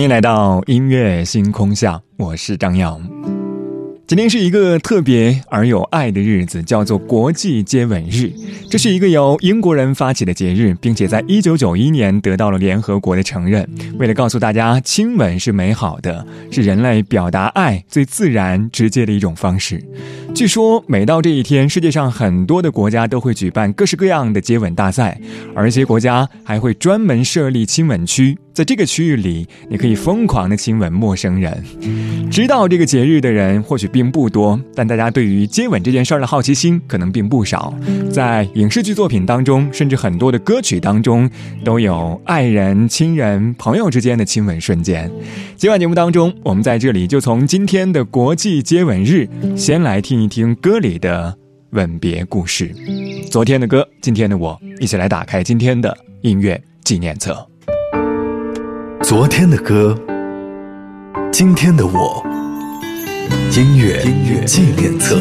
欢迎来到音乐星空下，我是张扬。今天是一个特别而有爱的日子，叫做国际接吻日。这是一个由英国人发起的节日，并且在一九九一年得到了联合国的承认。为了告诉大家，亲吻是美好的，是人类表达爱最自然、直接的一种方式。据说，每到这一天，世界上很多的国家都会举办各式各样的接吻大赛，而一些国家还会专门设立亲吻区。在这个区域里，你可以疯狂的亲吻陌生人。知道这个节日的人或许并不多，但大家对于接吻这件事儿的好奇心可能并不少。在影视剧作品当中，甚至很多的歌曲当中，都有爱人、亲人、朋友之间的亲吻瞬间。今晚节目当中，我们在这里就从今天的国际接吻日，先来听你听歌里的吻别故事。昨天的歌，今天的我，一起来打开今天的音乐纪念册。昨天的歌，今天的我，音乐纪念册。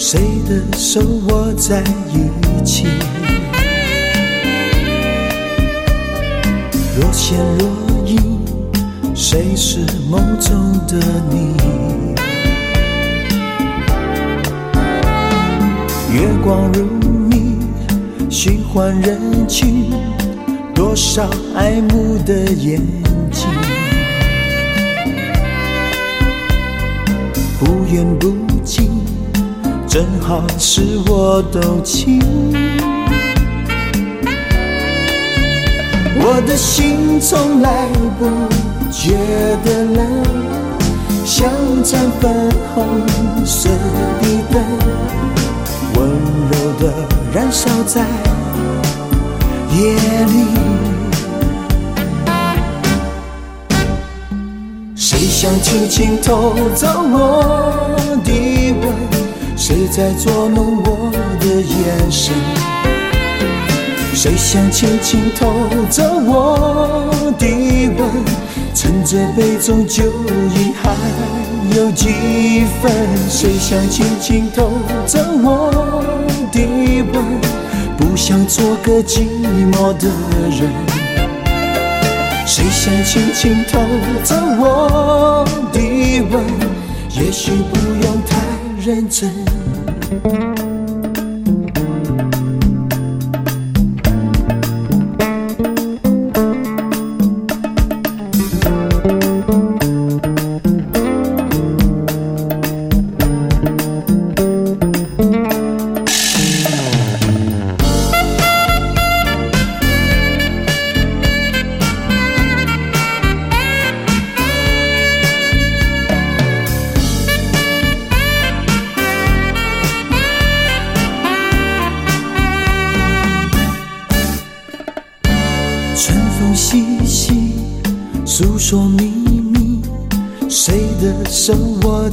谁的手握在一起，若现若隐，谁是梦中的你？月光如谜，虚幻人群，多少爱慕的眼睛，不远不近。正好是我动情，我的心从来不觉得冷，像盏粉红色的灯，温柔的燃烧在夜里。谁想轻轻偷走我的吻？谁在捉弄我的眼神？谁想轻轻偷走我的吻？趁着杯中酒意还有几分？谁想轻轻偷走我的吻？不想做个寂寞的人。谁想轻轻偷走我的吻？也许不用太认真。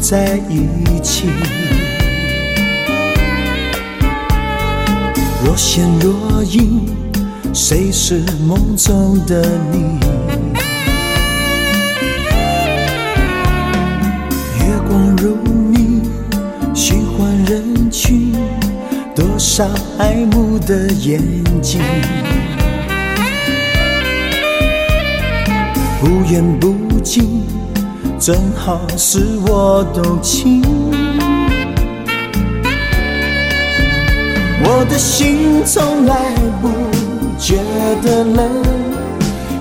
在一起，若现若隐，谁是梦中的你？月光如你，虚幻人群，多少爱慕的眼睛，不远不近，正好是我动情。我的心从来不觉得冷，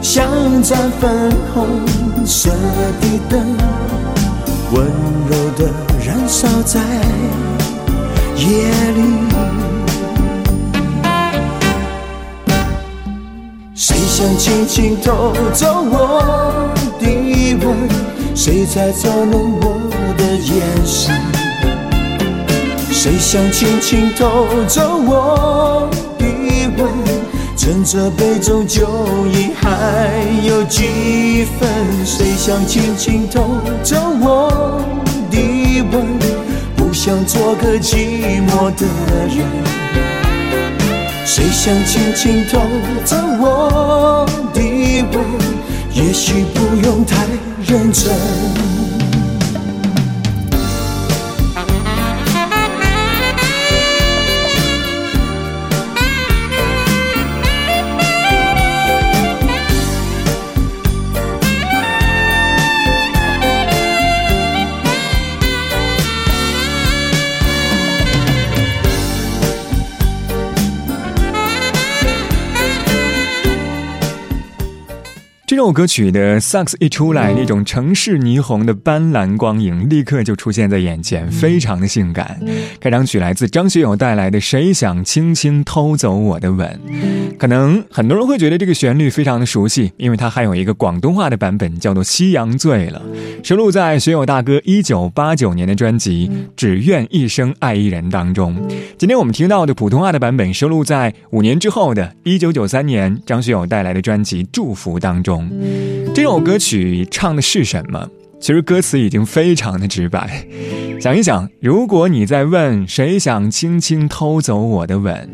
像盏粉红色的灯，温柔的燃烧在夜里。谁想轻轻偷走我？谁在捉弄我的眼神？谁想轻轻偷走我的吻？趁着杯中酒意还有几分？谁想轻轻偷走我的吻？不想做个寂寞的人。谁想轻轻偷走我的吻？也许不用太认真。首歌曲的萨克斯一出来，那种城市霓虹的斑斓光影立刻就出现在眼前，非常的性感。开场曲来自张学友带来的《谁想轻轻偷走我的吻》，可能很多人会觉得这个旋律非常的熟悉，因为它还有一个广东话的版本，叫做《夕阳醉了》，收录在学友大哥一九八九年的专辑《只愿一生爱一人》当中。今天我们听到的普通话的版本，收录在五年之后的一九九三年张学友带来的专辑《祝福》当中。这首歌曲唱的是什么？其实歌词已经非常的直白。想一想，如果你在问谁想轻轻偷走我的吻，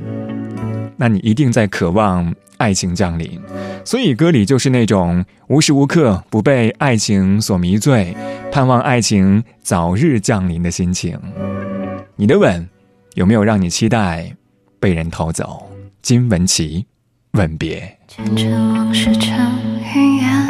那你一定在渴望爱情降临。所以歌里就是那种无时无刻不被爱情所迷醉，盼望爱情早日降临的心情。你的吻有没有让你期待被人偷走？金文岐，吻别。前尘往事成云烟，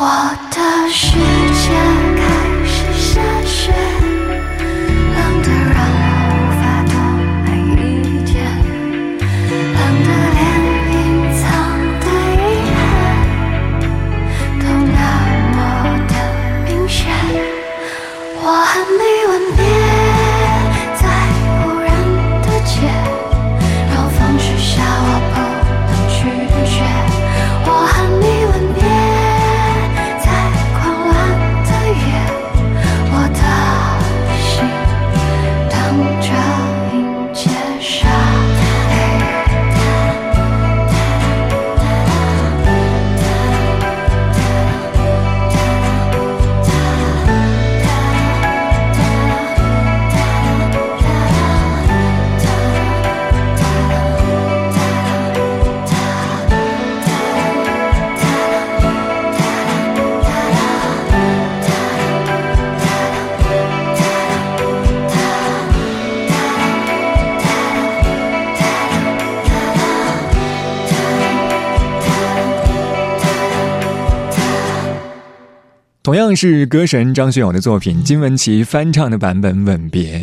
我的世是歌神张学友的作品，金玟岐翻唱的版本《吻别》，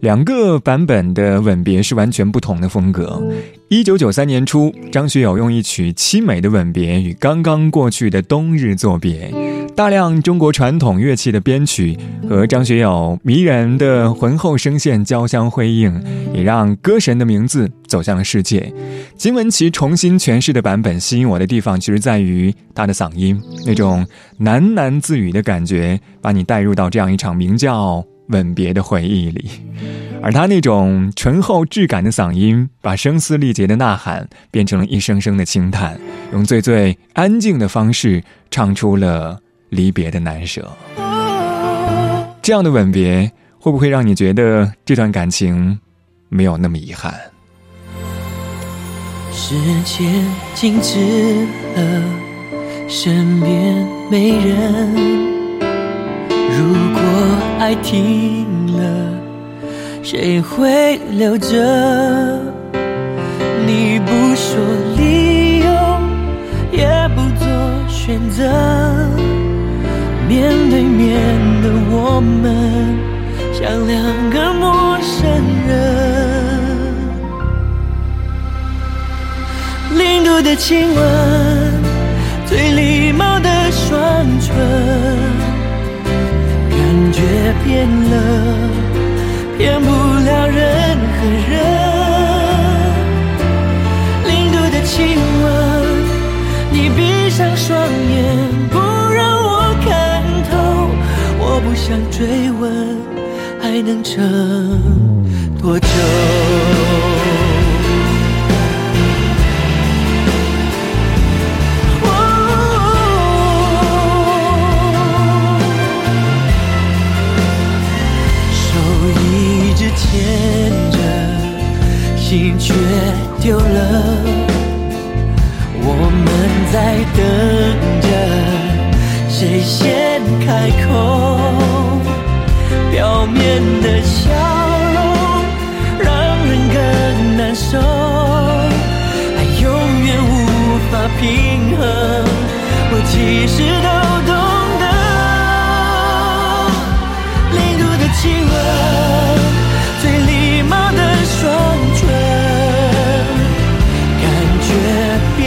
两个版本的《吻别》是完全不同的风格。一九九三年初，张学友用一曲凄美的吻别与刚刚过去的冬日作别，大量中国传统乐器的编曲和张学友迷人的浑厚声线交相辉映，也让歌神的名字走向了世界。金玟岐重新诠释的版本吸引我的地方，其实在于他的嗓音，那种喃喃自语的感觉，把你带入到这样一场名叫《吻别》的回忆里。而他那种醇厚质感的嗓音，把声嘶力竭的呐喊变成了一声声的轻叹，用最最安静的方式唱出了离别的难舍。这样的吻别，会不会让你觉得这段感情没有那么遗憾？时间静止了，身边没人。如果爱停了，谁会留着？你不说理由，也不做选择，面对面的我们，像两个陌生人。零度的亲吻，最礼貌的双唇，感觉变了，骗不了任何人。零度的亲吻，你闭上双眼，想追问，还能撑多久？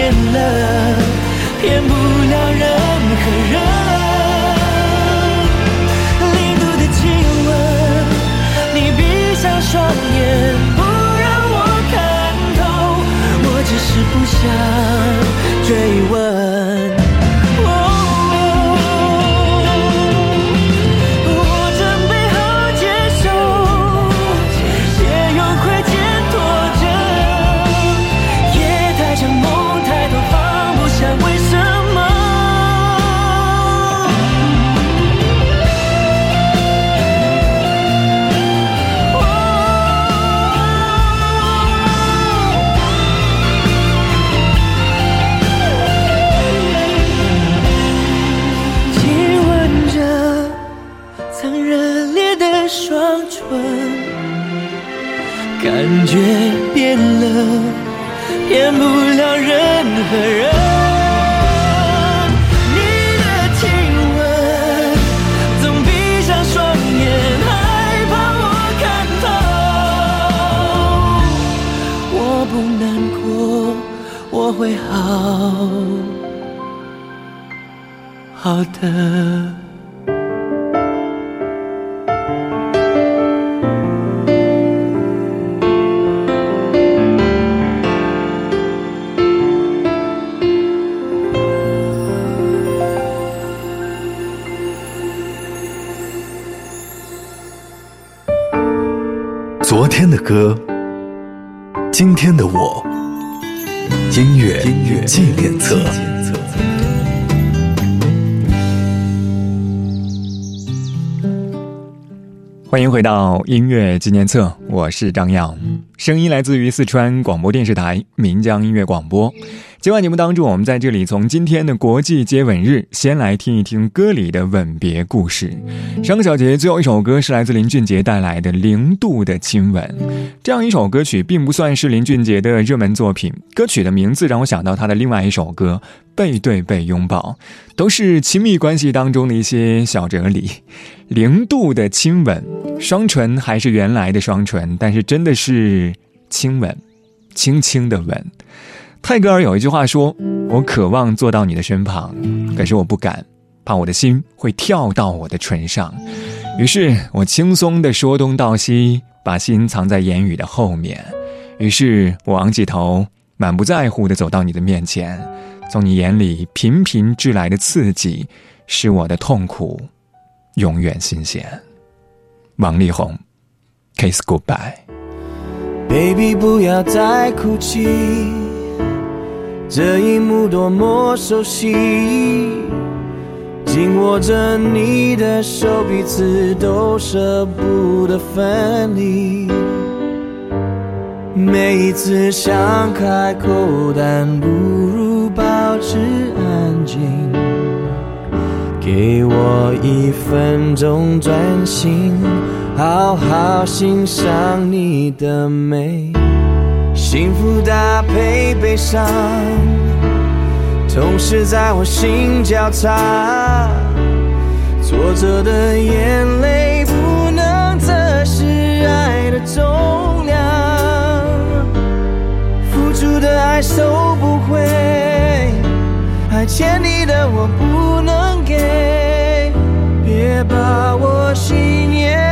变了，骗不感觉变了，骗不了任何人。你的体温，总闭上双眼，害怕我看透。我不难过，我会好好的。昨天的歌，今天的我。音乐音乐纪念册。欢迎回到音乐纪念册，我是张扬，声音来自于四川广播电视台岷江音乐广播。今晚节目当中，我们在这里从今天的国际接吻日，先来听一听歌里的吻别故事。上个小节最后一首歌是来自林俊杰带来的《零度的亲吻》，这样一首歌曲并不算是林俊杰的热门作品。歌曲的名字让我想到他的另外一首歌《背对背拥抱》，都是亲密关系当中的一些小哲理。零度的亲吻，双唇还是原来的双唇，但是真的是亲吻，轻轻的吻。泰戈尔有一句话说：“我渴望坐到你的身旁，可是我不敢，怕我的心会跳到我的唇上。于是我轻松地说东道西，把心藏在言语的后面。于是我昂起头，满不在乎地走到你的面前，从你眼里频频掷来的刺激，使我的痛苦永远新鲜。”王力宏，Kiss Goodbye，Baby，不要再哭泣。这一幕多么熟悉，紧握着你的手，彼此都舍不得分离。每一次想开口，但不如保持安静。给我一分钟专心，好好欣赏你的美。幸福搭配悲伤，同时在我心交叉。挫折的眼泪不能测试爱的重量，付出的爱收不回，还欠你的我不能给，别把我心也。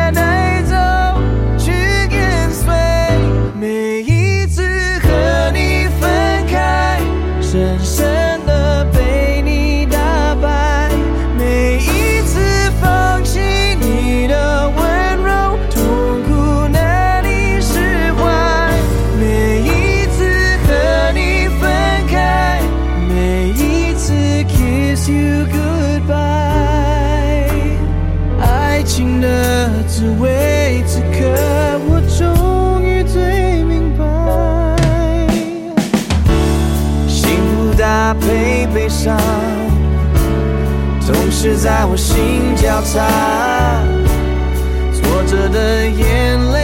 在我心交叉，挫折的眼泪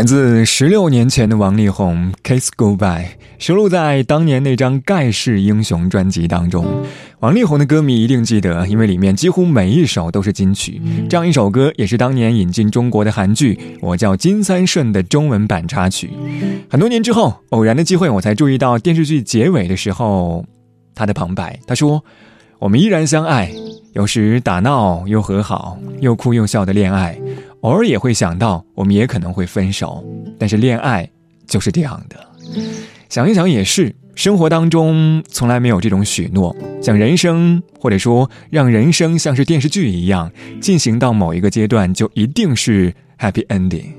来自十六年前的王力宏《Kiss Goodbye》收录在当年那张《盖世英雄》专辑当中。王力宏的歌迷一定记得，因为里面几乎每一首都是金曲。这样一首歌也是当年引进中国的韩剧《我叫金三顺》的中文版插曲。很多年之后，偶然的机会，我才注意到电视剧结尾的时候，他的旁白，他说：“我们依然相爱，有时打闹又和好，又哭又笑的恋爱。”偶尔也会想到，我们也可能会分手，但是恋爱就是这样的。想一想也是，生活当中从来没有这种许诺，像人生，或者说让人生像是电视剧一样进行到某一个阶段，就一定是 happy ending。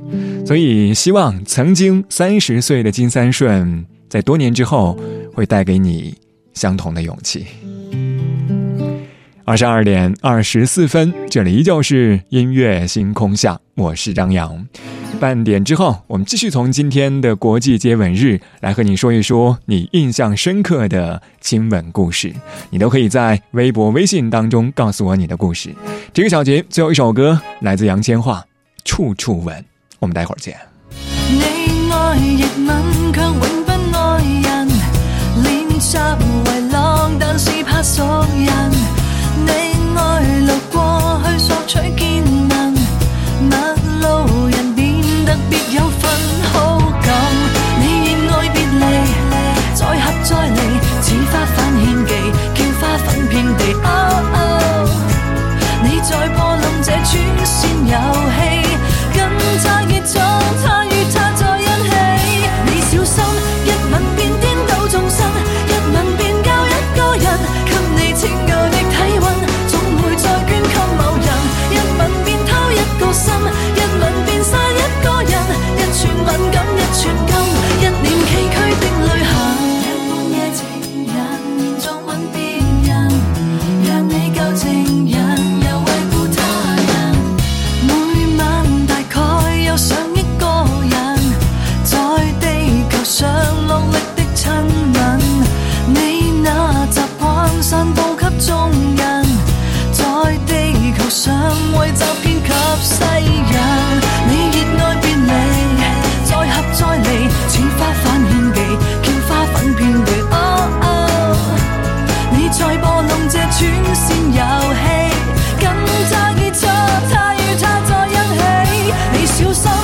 所以，希望曾经三十岁的金三顺，在多年之后会带给你相同的勇气。二十二点二十四分，这里依旧是音乐星空下，我是张扬。半点之后，我们继续从今天的国际接吻日来和你说一说你印象深刻的亲吻故事。你都可以在微博、微信当中告诉我你的故事。这个小节最后一首歌来自杨千嬅，《处处吻》。我们待会儿见。你爱亦吻，却永不爱人。练习为浪，但是怕熟人。转线游戏，跟他越走。这旅